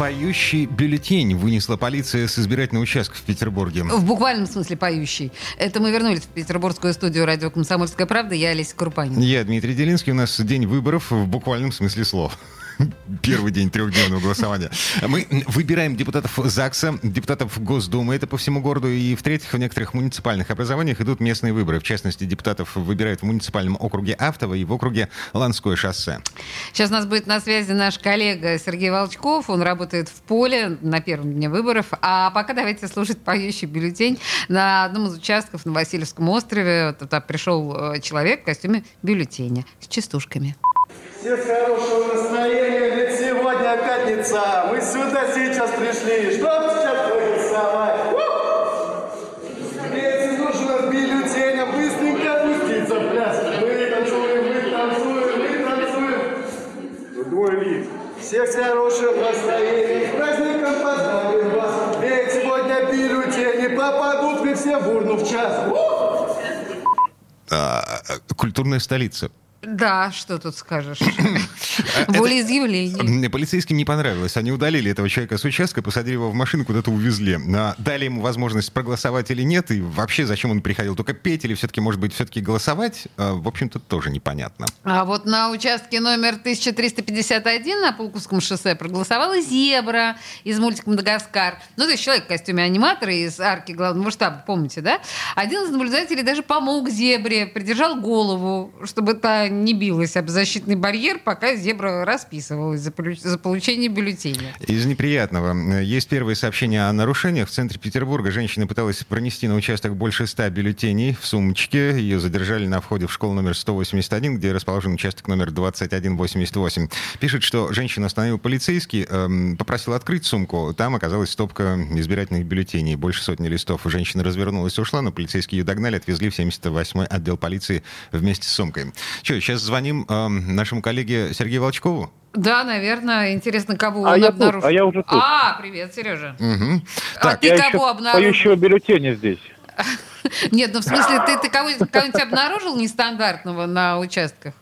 Поющий бюллетень вынесла полиция с избирательного участка в Петербурге. В буквальном смысле поющий. Это мы вернулись в петербургскую студию радио «Комсомольская правда». Я Олеся Крупанин. Я Дмитрий Делинский. У нас день выборов в буквальном смысле слов. Первый день трехдневного голосования. Мы выбираем депутатов ЗАГСа, депутатов Госдумы, это по всему городу. И, в-третьих, в некоторых муниципальных образованиях идут местные выборы. В частности, депутатов выбирают в муниципальном округе Автово и в округе Ланское шоссе. Сейчас у нас будет на связи наш коллега Сергей Волчков. Он работает в поле на первом дне выборов. А пока давайте слушать поющий бюллетень. На одном из участков на Васильевском острове туда пришел э, человек в костюме бюллетеня с частушками. Всех хорошего пятница. Мы сюда сейчас пришли, чтоб сейчас проголосовать. Если нужно бюллетенем быстренько опуститься в пляс. Мы танцуем, мы танцуем, мы танцуем. Двое лиц. Всех с хорошим настроением, с праздником поздравим вас. Ведь сегодня бюллетени попадут вы все в урну в час. А, культурная столица. Да, что тут скажешь? Волеизъявление. Полицейским не понравилось. Они удалили этого человека с участка, посадили его в машину, куда-то увезли. Дали ему возможность проголосовать или нет, и вообще зачем он приходил? Только петь или все-таки, может быть, все-таки голосовать? А, в общем-то, тоже непонятно. А вот на участке номер 1351 на Пулковском шоссе проголосовала зебра из мультика «Мадагаскар». Ну, то есть человек в костюме аниматора из арки главного штаба, помните, да? Один из наблюдателей даже помог зебре, придержал голову, чтобы та не билась об защитный барьер, пока зебра расписывалась за, за получение бюллетеня. Из неприятного. Есть первые сообщения о нарушениях. В центре Петербурга женщина пыталась пронести на участок больше ста бюллетеней в сумочке. Ее задержали на входе в школу номер 181, где расположен участок номер 2188. Пишет, что женщина остановил полицейский, эм, попросил открыть сумку. Там оказалась стопка избирательных бюллетеней. Больше сотни листов. Женщина развернулась и ушла, но полицейские ее догнали, отвезли в 78-й отдел полиции вместе с сумкой. Че, сейчас звоним э, нашему коллеге Сергею Волчкову. Да, наверное. Интересно, кого а он я обнаружил. Тут, а я уже тут. А, привет, Сережа. Угу. А так, ты я кого еще обнаружил? поющего бюллетеня здесь. Нет, ну в смысле, ты, кого-нибудь обнаружил нестандартного на участках?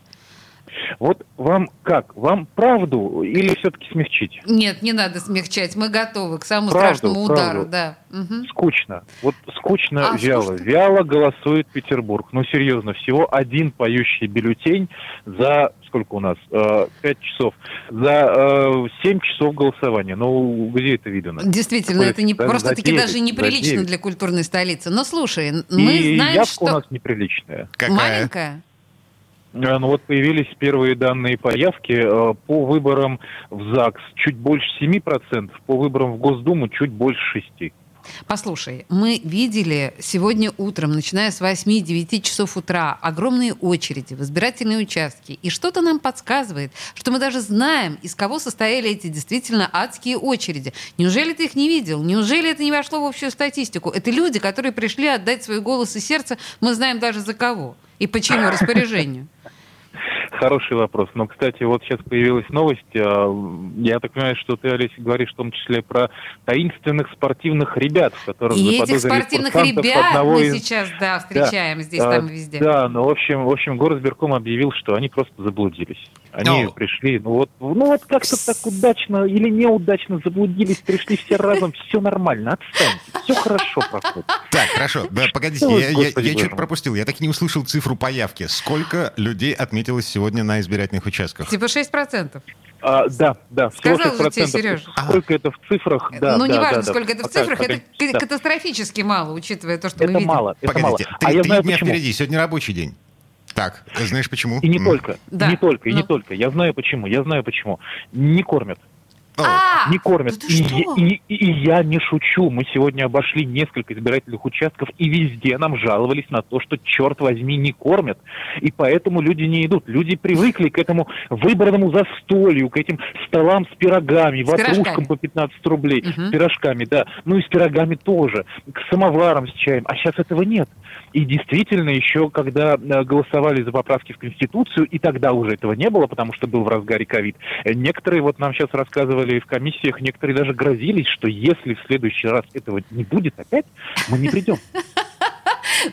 Вот вам как? Вам правду или все-таки смягчить? Нет, не надо смягчать. Мы готовы к самому Правду, страшному удару. правду. Да. Угу. Скучно. Вот скучно, А, вяло. скучно? Вяло голосует Петербург. Ну, серьезно, всего один поющий бюллетень за сколько у нас? Э, Пять часов. За э, семь часов голосования. Ну, где это видно? Действительно, Такое это не просто-таки даже неприлично для культурной столицы. Но слушай, мы И знаем, явка у что нас неприличная. Какая? маленькая. Э, Ну вот появились первые данные по явке э, по выборам в ЗАГС чуть больше 7%, по выборам в Госдуму чуть больше 6%. Послушай, мы видели сегодня утром, начиная с 8-9 часов утра, огромные очереди в избирательные участки. И что-то нам подсказывает, что мы даже знаем, из кого состояли эти действительно адские очереди. Неужели ты их не видел? Неужели это не вошло в общую статистику? Это люди, которые пришли отдать свой голос и сердце, мы знаем даже за кого и по чьему распоряжению. Хороший вопрос. Но, кстати, вот сейчас появилась новость. а, Я так понимаю, что ты, Олеся, говоришь в том числе про таинственных спортивных ребят, которых И этих спортивных ребят одного мы из- сейчас, да, встречаем здесь, А, там и везде. Да, ну, в общем, в общем, горосберком объявил, что они просто заблудились. Они Ну. пришли, ну вот, ну вот как-то так удачно или неудачно заблудились, пришли все разом, все нормально, отстаньте, все хорошо проходит. Так, хорошо. Да, погодите, я, я- я что-то пропустил. Я так и не услышал цифру по явке. Сколько людей отметилось сегодня на избирательных участках? Типа 6%. А, да, да, всего Сказал же тебе, 6%. Серёж. Сколько это в цифрах? Да, ну, да, неважно, да, да. сколько это в цифрах, пока- это да. катастрофически мало, учитывая то, что мы Это видим. мало, это Погодите, мало. три, А я три знаю дня почему. впереди. Сегодня рабочий день. Так, знаешь почему? И не только, Да, и не только, и не ну. только. Я знаю почему, я знаю почему. Не кормят. А, не кормят. да и, и- и- и я не шучу. Мы сегодня обошли несколько избирательных участков, и везде нам жаловались на то, что, черт возьми, не кормят. И поэтому люди не идут. Люди привыкли к этому выбранному застолью, к этим столам с пирогами, С ватрушкам пирожками. по 15 рублей, Мгм. с пирожками, да. Ну и с пирогами тоже, к самоварам с чаем. А сейчас этого нет. И действительно, еще когда э, голосовали за поправки в Конституцию, и тогда уже этого не было, потому что был в разгаре ковид, э, некоторые, вот нам сейчас рассказывали в комиссиях, некоторые даже грозились, что если в следующий раз этого не будет опять, мы не придем.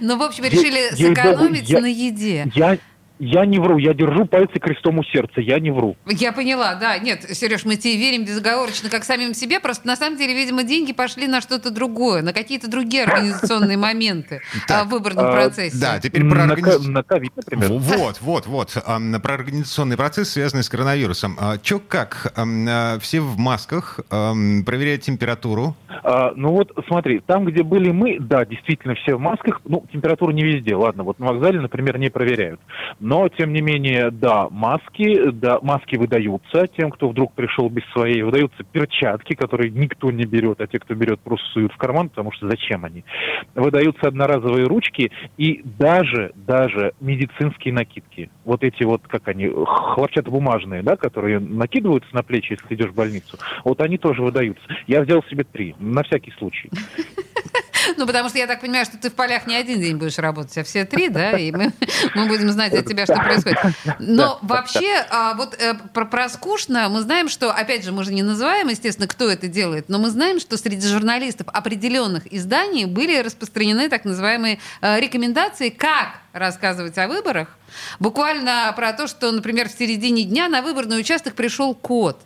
Ну, в общем, решили сэкономить на еде. Я, я не вру, я держу пальцы крестом у сердца, я не вру. Я поняла, да. Нет, Сереж, мы тебе верим безоговорочно, как самим себе. Просто на самом деле, видимо, деньги пошли на что-то другое, на какие-то другие организационные моменты а, в выборном а, процессе. Да, теперь про На, организ- ко- на ковид, например. В- Вот, вот, вот. Про организационный процесс, связанный с коронавирусом. А, Чё как? Все в масках, проверяют температуру. Ну вот, смотри, там, где были мы, да, действительно все в масках. Ну, температура не везде, ладно. Вот на вокзале, например, не проверяют. Но, тем не менее, да, маски, да, маски выдаются тем, кто вдруг пришел без своей. Выдаются перчатки, которые никто не берет, а те, кто берет, просто суют в карман, потому что зачем они? Выдаются одноразовые ручки и даже, даже медицинские накидки. Вот эти вот, как они, хлопчатобумажные, да, которые накидываются на плечи, если идешь в больницу. Вот они тоже выдаются. Я взял себе три, на всякий случай. Ну, потому что я так понимаю, что ты в полях не один день будешь работать, а все три, да, и мы, мы будем знать от тебя, что происходит. Но вообще, а, вот э, про, про скучно мы знаем, что, опять же, мы же не называем, естественно, кто это делает, но мы знаем, что среди журналистов определенных изданий были распространены так называемые э, рекомендации, как рассказывать о выборах. Буквально про то, что, например, в середине дня на выборный участок пришел кот.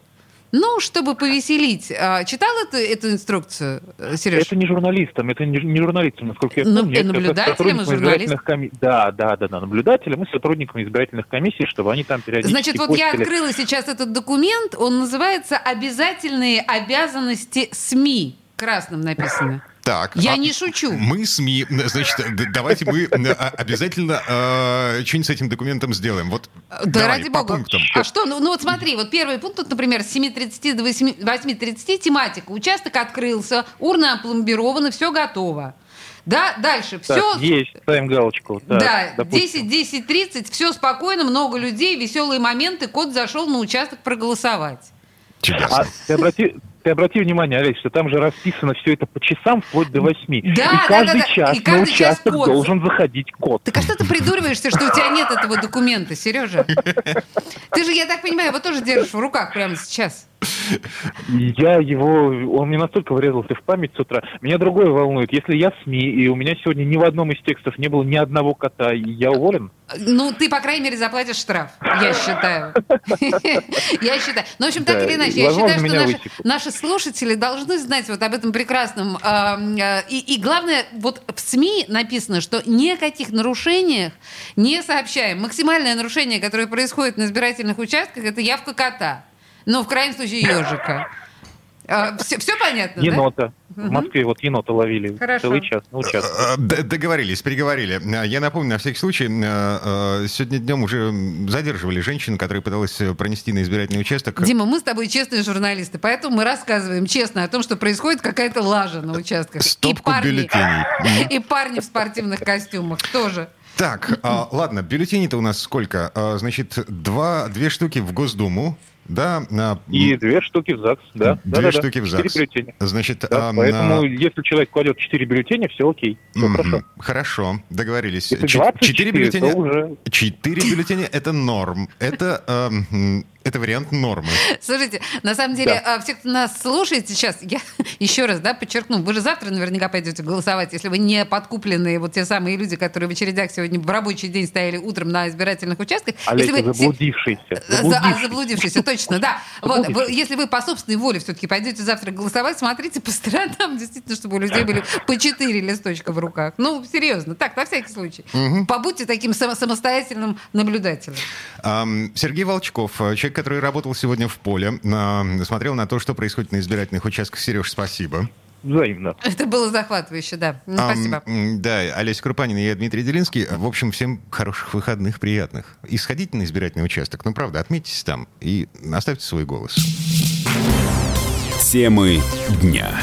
Ну, чтобы повеселить. А, Читал эту, эту инструкцию, э, Сереж? Это не журналистам, это не, не журналистам, насколько я Ну, помню. э, это наблюдателям и журналистам. коми- Да, да, да, да, наблюдателям и сотрудникам избирательных комиссий, чтобы они там периодически Значит, вот я постили. открыла сейчас этот документ, он называется «Обязательные обязанности СМИ». Красным написано. Так. Я а не шучу. Мы СМИ, значит, давайте мы э, обязательно э, что-нибудь с этим документом сделаем. Вот Да давай, ради по бога. пунктам. А что? Ну, ну вот смотри, вот первый пункт, тут, например, с 7.30 до 8 8.30 тематика. Участок открылся, урна опломбирована, все готово. Да, дальше. Так, Все есть, ставим галочку. Так, Да, допустим. 10, 10, 30, все спокойно, много людей, веселые моменты, кот зашел на участок проголосовать. Чудесно. А ты обрати, ты обрати внимание, Олег, что там же расписано все это по часам, вплоть до восьми. Да, и да, каждый да, да. час И каждый на час участок кот. должен заходить кот. Так а что ты придуриваешься, что у тебя нет этого документа, Сережа? Ты же, я так понимаю, его тоже держишь в руках прямо сейчас. Я его, он мне настолько врезался в память с утра. Меня другое волнует. Если я СМИ, и у меня сегодня ни в одном из текстов не было ни одного кота, я уволен? Ну, ты, по крайней мере, заплатишь штраф, я считаю. Я считаю. Ну, в общем, так или иначе, я считаю, что наши, слушатели должны знать вот об этом прекрасном. а, И, и главное, вот в СМИ написано, что ни о каких нарушениях не сообщаем. Максимальное нарушение, которое происходит на избирательных участках, это явка кота. Ну, в крайнем случае, ежика. Все, понятно, да? Енота. В Москве вот енота ловили Хорошо. целый час на участке. Э, д- Договорились, переговорили. Э, Я напомню, на всякий случай, э, э, сегодня днем уже задерживали женщину, которая пыталась э, пронести на избирательный участок. Дима, мы с тобой честные журналисты, поэтому мы рассказываем честно о том, что происходит какая-то лажа на участках. Стопку и парни, бюллетеней. и парни в спортивных костюмах тоже. Так, а, ладно, бюллетеней-то у нас сколько? А, Значит, два, две штуки в Госдуму, да? а, И две штуки в ЗАГС, да. Две Да-да-да, штуки в четыре ЗАГС. бюллетеня. Значит, Да, а, поэтому, на- если человек кладет четыре бюллетеня, все окей. Все Мгм. хорошо. Хорошо, договорились. Если 24, Четыре бюллетеня. то уже... Четыре бюллетеня это норм. Это, эм, это вариант нормы. Слушайте, на самом деле, а, все, кто нас слушает сейчас, я еще раз да, подчеркну, вы же завтра наверняка пойдете голосовать, если вы не подкупленные вот те самые люди, которые в очередях сегодня в рабочий день стояли утром на избирательных участках. Олег, если вы се- заблудившийся. За- а, заблудившийся. заблудившийся, точно, да. Вот, вы- если вы по собственной воле все-таки пойдете завтра голосовать, смотрите по сторонам, действительно, чтобы у людей были по четыре листочка в руках. Ну, серьезно, так, на всякий случай. Побудьте таким само- самостоятельным наблюдателем. Сергей Волчков, э, человек, который работал сегодня в поле, а, смотрел на то, что происходит на избирательных участках. Сереж, спасибо. Взаимно. Это было захватывающе, да. Ну, Ам, спасибо. да, Олеся Крупанин и я, Дмитрий Делинский. В общем, всем хороших выходных, приятных. И сходите на избирательный участок. Ну, правда, отметьтесь там и оставьте свой голос. Темы дня.